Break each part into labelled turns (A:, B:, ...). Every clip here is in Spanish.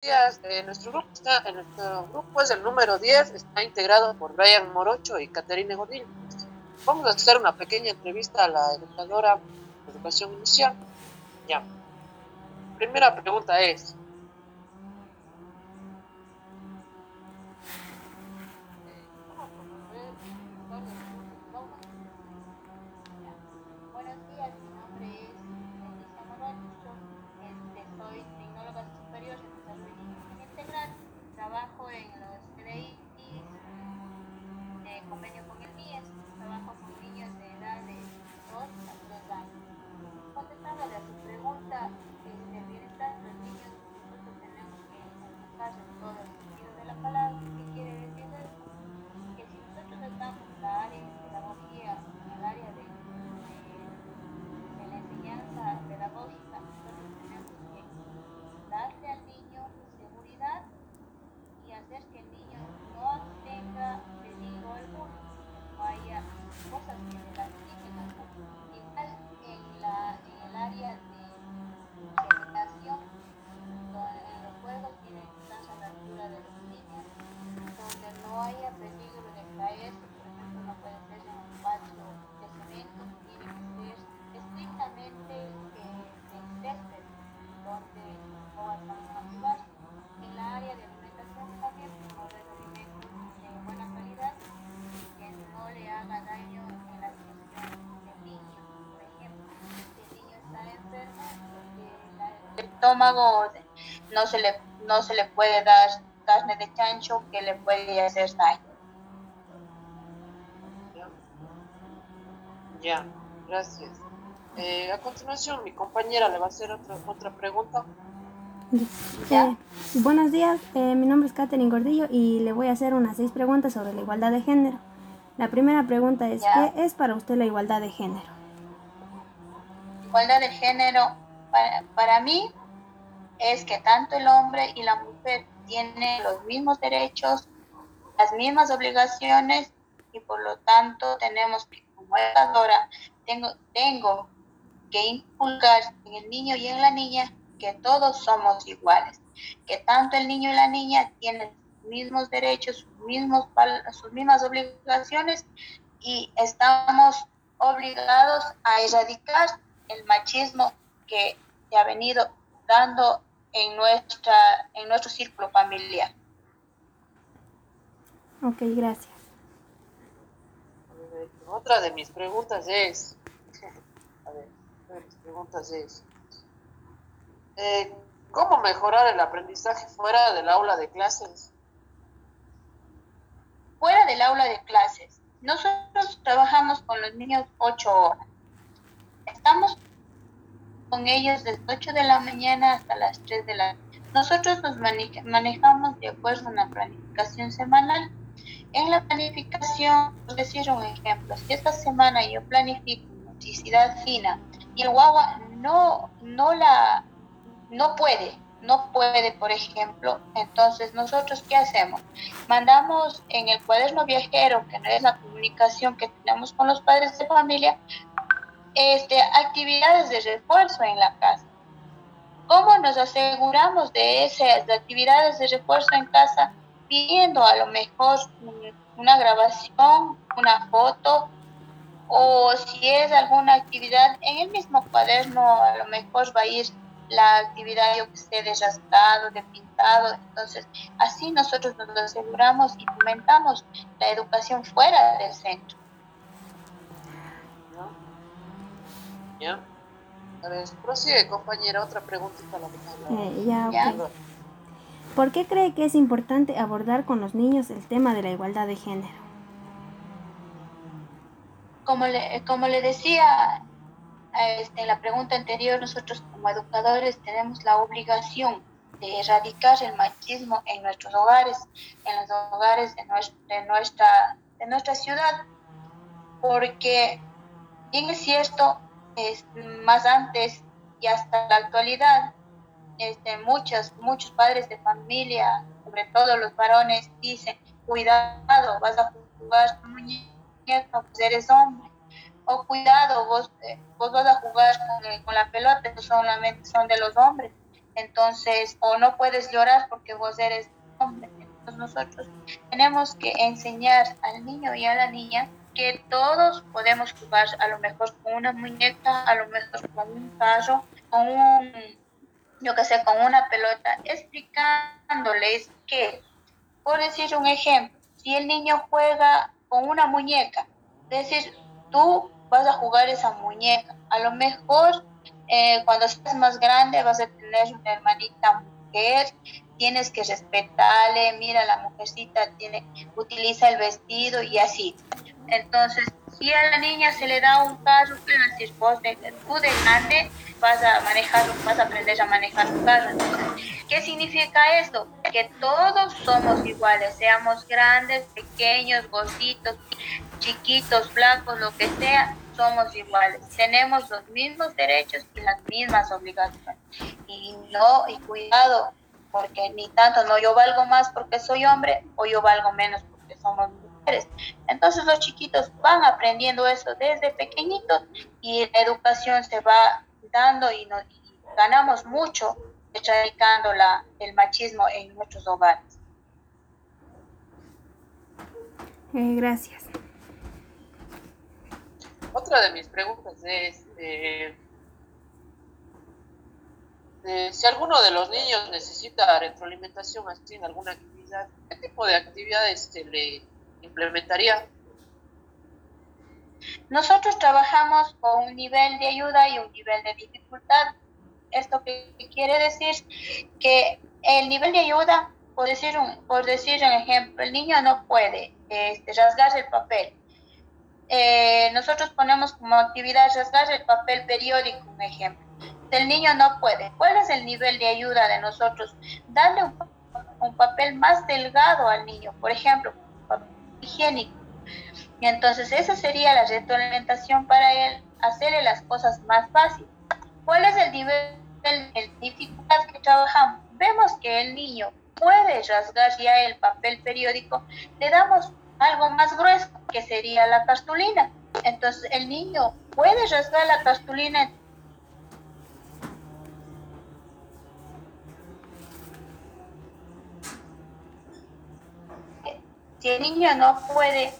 A: días. Eh, nuestro grupo está, en nuestro grupo es el número 10, está integrado por Brian Morocho y Caterina Godín. Vamos a hacer una pequeña entrevista a la educadora de educación inicial. Ya. Primera pregunta es,
B: estómago, no se le, no se le puede dar carne de chancho que le puede hacer daño.
A: Ya, gracias. Eh, a continuación, mi compañera le va a hacer otra, otra pregunta.
C: Eh, buenos días, eh, mi nombre es Katherine Gordillo y le voy a hacer unas seis preguntas sobre la igualdad de género. La primera pregunta es, ¿qué es para usted la igualdad de género?
B: Igualdad de género, para, para mí, es que tanto el hombre y la mujer tienen los mismos derechos, las mismas obligaciones y por lo tanto tenemos que, como educadora, tengo, tengo que inculcar en el niño y en la niña que todos somos iguales, que tanto el niño y la niña tienen los mismos derechos, sus, mismos, sus mismas obligaciones y estamos obligados a erradicar el machismo que se ha venido dando en, nuestra, en nuestro círculo familiar.
C: Ok, gracias.
A: Otra de mis preguntas es, a ver, otra de mis preguntas es, eh, ¿cómo mejorar el aprendizaje fuera del aula de clases?
B: Fuera del aula de clases. Nosotros trabajamos con los niños ocho horas. Estamos con ellos desde 8 de la mañana hasta las 3 de la Nosotros nos manejamos de acuerdo a una planificación semanal. En la planificación, por decir un ejemplo, si esta semana yo planifico motricidad fina y el guagua no, no la no puede, no puede, por ejemplo, entonces nosotros qué hacemos? Mandamos en el cuaderno viajero, que no es la comunicación que tenemos con los padres de familia, este, actividades de refuerzo en la casa. ¿Cómo nos aseguramos de esas actividades de refuerzo en casa? Pidiendo a lo mejor una grabación, una foto, o si es alguna actividad en el mismo cuaderno, a lo mejor va a ir la actividad yo que sé, de rascado, de pintado. Entonces, así nosotros nos aseguramos y fomentamos la educación fuera del centro.
A: ¿Ya? A ver, prosigue, compañera, otra preguntita.
C: Eh, ya, ¿Por qué cree que es importante abordar con los niños el tema de la igualdad de género?
B: Como le, como le decía este, en la pregunta anterior, nosotros como educadores tenemos la obligación de erradicar el machismo en nuestros hogares, en los hogares de, de, nuestra, de nuestra ciudad, porque bien es cierto, más antes y hasta la actualidad, este, muchos, muchos padres de familia, sobre todo los varones, dicen, cuidado, vas a jugar con muñeca, pues eres hombre, o cuidado, vos, eh, vos vas a jugar con, con la pelota, no solamente son de los hombres. entonces, o no puedes llorar porque vos eres hombre. Entonces nosotros tenemos que enseñar al niño y a la niña que todos podemos jugar a lo mejor con una muñeca, a lo mejor con un carro, con un, yo que sé, con una pelota, explicándoles que, por decir un ejemplo, si el niño juega con una muñeca, decir, tú vas a jugar esa muñeca, a lo mejor eh, cuando seas más grande vas a tener una hermanita mujer, tienes que respetarle, mira la mujercita tiene, utiliza el vestido y así. Entonces, si a la niña se le da un carro, decir, vos de, tú de grande vas a manejar, vas a aprender a manejar un carro. ¿qué significa esto? Que todos somos iguales, seamos grandes, pequeños, gorditos, chiquitos, blancos, lo que sea, somos iguales. Tenemos los mismos derechos y las mismas obligaciones. Y no, y cuidado, porque ni tanto, no yo valgo más porque soy hombre o yo valgo menos porque somos mujeres. Entonces los chiquitos van aprendiendo eso desde pequeñitos y la educación se va dando y, nos, ganamos mucho erradicando la, el machismo en nuestros hogares.
C: Eh, gracias.
A: Otra de mis preguntas es, eh, eh, si alguno de los niños necesita retroalimentación así en alguna actividad, ¿qué tipo de actividades se le implementaría?
B: Nosotros trabajamos con un nivel de ayuda y un nivel de dificultad. Esto que quiere decir que el nivel de ayuda, por decir un, por decir un ejemplo, el niño no puede este, rasgar el papel. Eh, nosotros ponemos como actividad rasgar el papel periódico, un ejemplo. El niño no puede. ¿Cuál es el nivel de ayuda de nosotros? Darle un, un papel más delgado al niño, por ejemplo, higiénico y entonces esa sería la retroalimentación para él, hacerle las cosas más fáciles. ¿Cuál es el nivel de dificultad que trabajamos? Vemos que el niño puede rasgar ya el papel periódico, le damos algo más grueso, que sería la cartulina. Entonces el niño puede rasgar la cartulina si el niño no puede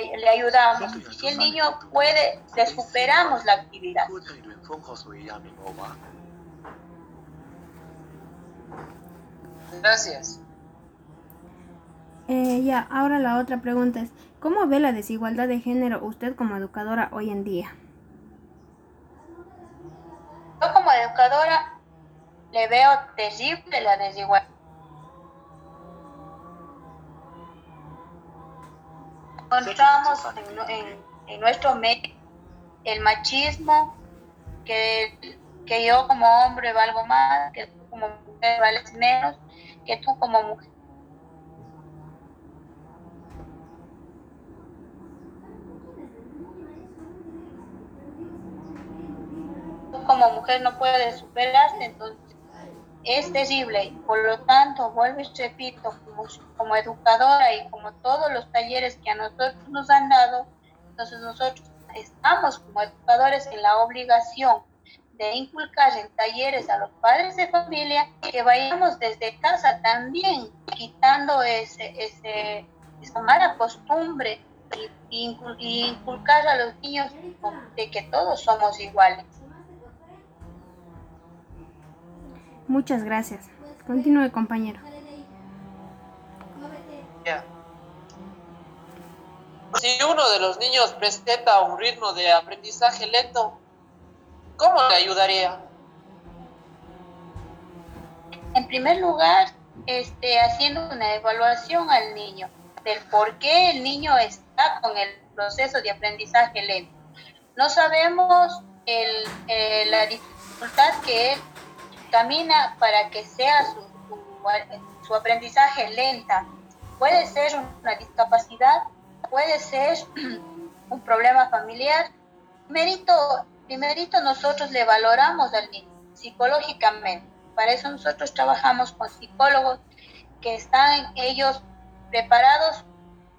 B: le, ayudamos. Si el niño puede, le superamos la actividad.
A: Gracias.
C: Eh, ya, ahora la otra pregunta es, ¿cómo ve la desigualdad de género usted como educadora hoy en día?
B: Yo como educadora le veo terrible la desigualdad. Encontramos en, nuestro medio el machismo, que, que yo como hombre valgo más, que tú como mujer vales menos, que tú como mujer como mujer no puedes superarte, entonces es terrible. Por lo tanto, vuelvo y repito, como, educadora y como todos los talleres que a nosotros nos han dado, entonces nosotros estamos como educadores en la obligación de inculcar en talleres a los padres de familia que vayamos desde casa también quitando ese, ese, esa mala costumbre y, inculcar a los niños de que todos somos iguales.
C: Muchas gracias. Continúe, compañero.
A: Si uno de los niños presenta un ritmo de aprendizaje lento, ¿cómo le ayudaría?
B: En primer lugar, este, haciendo una evaluación al niño del por qué el niño está con el proceso de aprendizaje lento. No sabemos el, eh, la dificultad que él camina para que sea su, aprendizaje lenta. Puede ser una discapacidad, puede ser un problema familiar. Primerito, primerito nosotros le valoramos al niño psicológicamente. Para eso nosotros trabajamos con psicólogos que están ellos preparados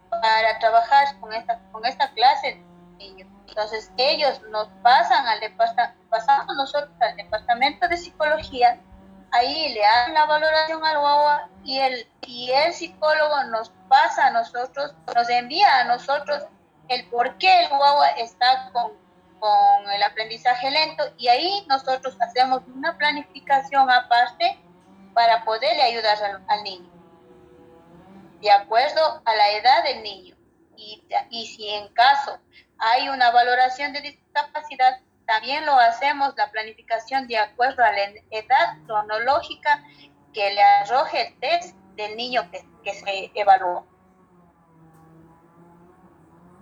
B: para trabajar con esta, con esta clase de niños. Entonces ellos nos pasan al departamento, pasamos nosotros al departamento de psicología ahí le hacen la valoración al guagua y el, y el psicólogo nos pasa a nosotros, nos envía a nosotros el por qué el guagua está con, con el aprendizaje lento y ahí nosotros hacemos una planificación aparte para poderle ayudar al, niño, de acuerdo a la edad del niño. Y, y si en caso hay una valoración de discapacidad, también lo hacemos la planificación de acuerdo a la edad cronológica que le arroje el test del niño que, que se evaluó.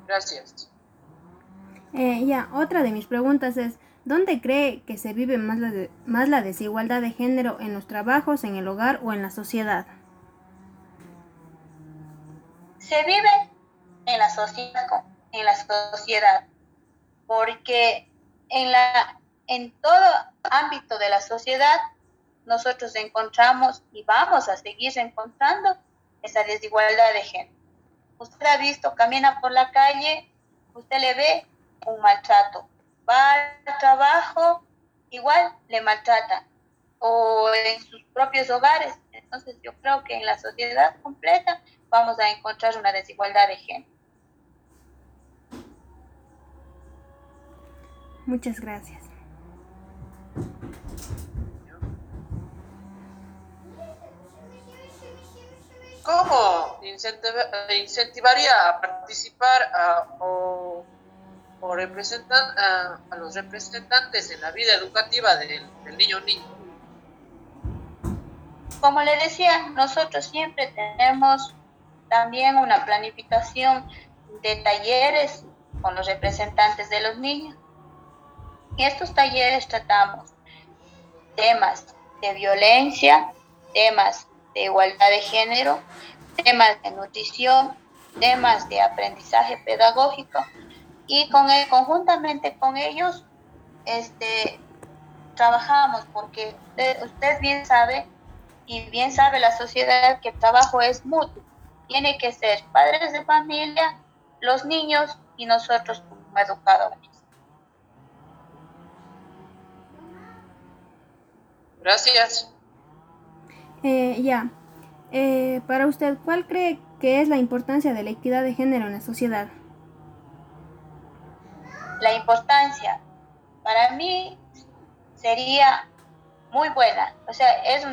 A: Gracias.
C: Eh, ya, otra de mis preguntas es, ¿dónde cree que se vive más la, más la desigualdad de género en los trabajos, en el hogar o en la sociedad?
B: Se vive en la sociedad, en la sociedad, porque en, la, en todo ámbito de la sociedad nosotros encontramos y vamos a seguir encontrando esa desigualdad de género. Usted ha visto, camina por la calle, usted le ve un maltrato. Va al trabajo, igual le maltrata. O en sus propios hogares. Entonces yo creo que en la sociedad completa vamos a encontrar una desigualdad de género.
C: Muchas gracias.
A: ¿Cómo incentivaría a participar o, representan, a, los representantes en la vida educativa del, del niño o niña?
B: Como le decía, nosotros siempre tenemos también una planificación de talleres con los representantes de los niños en estos talleres tratamos temas de violencia, temas de igualdad de género, temas de nutrición, temas de aprendizaje pedagógico y con conjuntamente con ellos este, trabajamos porque usted, bien sabe y bien sabe la sociedad que el trabajo es mutuo. Tiene que ser padres de familia, los niños y nosotros como educadores.
A: Gracias.
C: Eh, ya. Eh, para usted, ¿cuál cree que es la importancia de la equidad de género en la sociedad?
B: La importancia, para mí, sería muy buena. O sea, es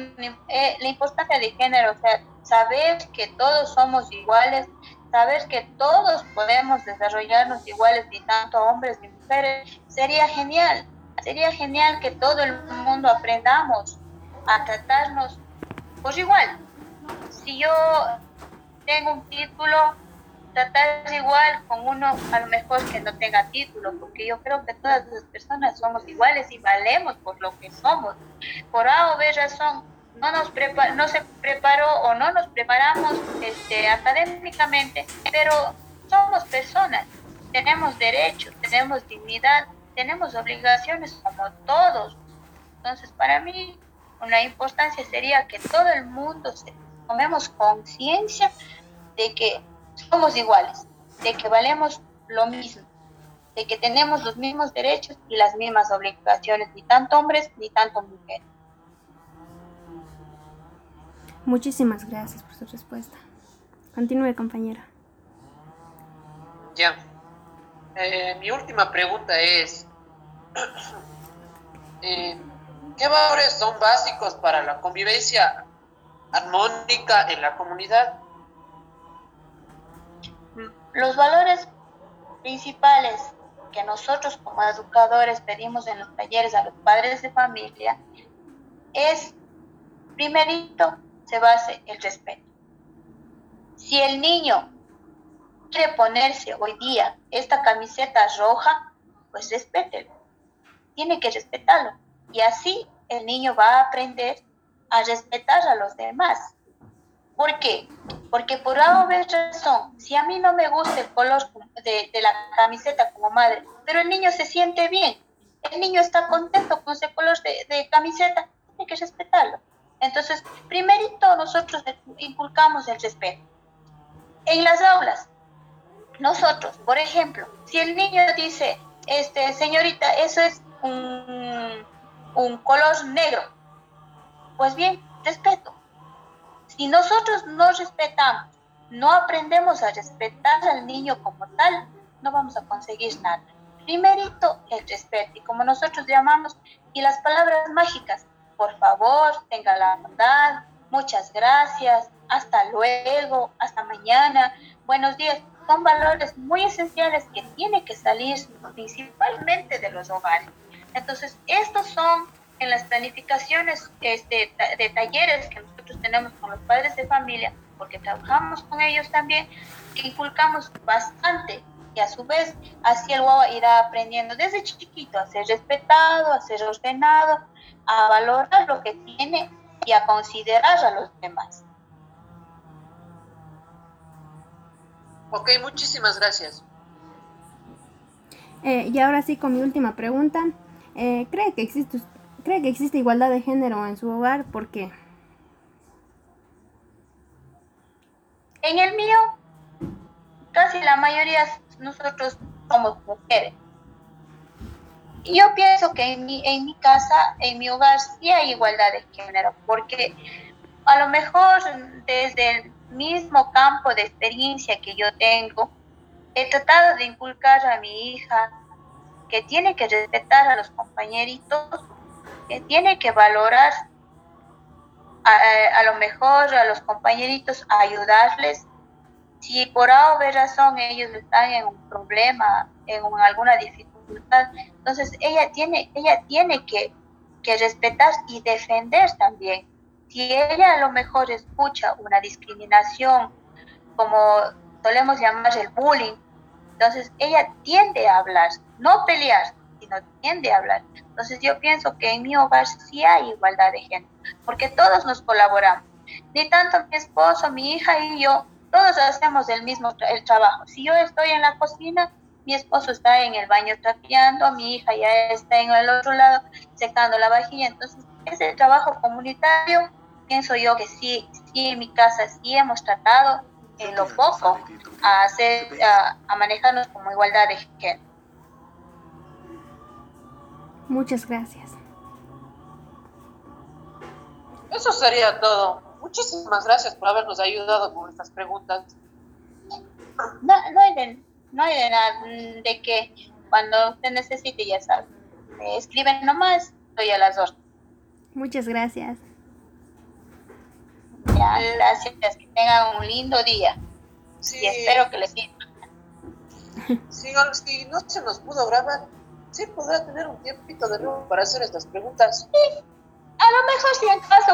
B: eh, la importancia de género, o sea, saber que todos somos iguales, saber que todos podemos desarrollarnos iguales, ni tanto hombres ni mujeres, sería genial. Sería genial que todo el mundo aprendamos a tratarnos por igual. Si yo tengo un título, tratar igual con uno a lo mejor que no tenga título, porque yo creo que todas las personas somos iguales y valemos por lo que somos. Por A o B razón, no, nos no se preparó o no nos preparamos este, académicamente, pero somos personas, tenemos derechos, tenemos dignidad tenemos obligaciones como todos. Entonces, para mí, una importancia sería que todo el mundo se, tomemos conciencia de que somos iguales, de que valemos lo mismo, de que tenemos los mismos derechos y las mismas obligaciones, ni tanto hombres ni tanto mujeres.
C: Muchísimas gracias por su respuesta. Continúe, compañera.
A: Ya. Eh, mi última pregunta es, eh, ¿Qué valores son básicos para la convivencia armónica en la comunidad?
B: Los valores principales que nosotros como educadores pedimos en los talleres a los padres de familia es, primerito, se base el respeto. Si el niño quiere ponerse hoy día esta camiseta roja, pues respételo tiene que respetarlo. Y así el niño va a aprender a respetar a los demás. ¿Por qué? Porque por algo razón, si a mí no me gusta el color de, la camiseta como madre, pero el niño se siente bien, el niño está contento con ese color de, de camiseta, tiene que respetarlo. Entonces, primerito nosotros inculcamos el respeto. En las aulas, nosotros, por ejemplo, si el niño dice, este, señorita, eso es un, color negro. Pues bien, respeto. Si nosotros no respetamos, no aprendemos a respetar al niño como tal, no vamos a conseguir nada. Primerito, el respeto. Y como nosotros llamamos, y las palabras mágicas, por favor, tenga la bondad, muchas gracias, hasta luego, hasta mañana, buenos días, son valores muy esenciales que tienen que salir principalmente de los hogares. Entonces, estos son en las planificaciones este, de talleres que nosotros tenemos con los padres de familia, porque trabajamos con ellos también, que inculcamos bastante y a su vez así el guagua irá aprendiendo desde chiquito a ser respetado, a ser ordenado, a valorar lo que tiene y a considerar a los demás.
A: Ok, muchísimas gracias.
C: Eh, y ahora sí con mi última pregunta. Eh, ¿cree, que existe, ¿Cree que existe igualdad de género en su hogar? ¿Por qué?
B: En el mío, casi la mayoría nosotros somos mujeres. Yo pienso que en mi, en mi casa, en mi hogar, sí hay igualdad de género, porque a lo mejor desde el mismo campo de experiencia que yo tengo, he tratado de inculcar a mi hija que tiene que respetar a los compañeritos, que tiene que valorar a, lo mejor a los compañeritos, ayudarles. Si por A o B razón ellos están en un problema, en alguna dificultad, entonces ella tiene, ella tiene que, que respetar y defender también. Si ella a lo mejor escucha una discriminación, como solemos llamar el bullying, entonces ella tiende a hablar, no pelear, sino tiende a hablar. Entonces yo pienso que en mi hogar sí hay igualdad de género, porque todos nos colaboramos. Ni tanto mi esposo, mi hija y yo, todos hacemos el mismo el trabajo. Si yo estoy en la cocina, mi esposo está en el baño trapeando, mi hija ya está en el otro lado secando la vajilla. Entonces, ese trabajo comunitario, pienso yo que sí, sí en mi casa sí hemos tratado en lo poco a hacer, a, a manejarnos como igualdad de género.
C: Muchas gracias.
A: Eso sería todo. Muchísimas gracias por habernos ayudado con estas preguntas.
B: No, no hay de, no hay de nada de que cuando usted necesite ya sabe. escriben nomás, estoy a las dos.
C: Muchas gracias.
B: Ya, gracias, que tengan un lindo día. Sí. Y espero que les sirva.
A: Si, si no se nos pudo grabar, sí podrá tener un tiempito de nuevo para hacer estas preguntas.
B: Sí, a lo mejor si en caso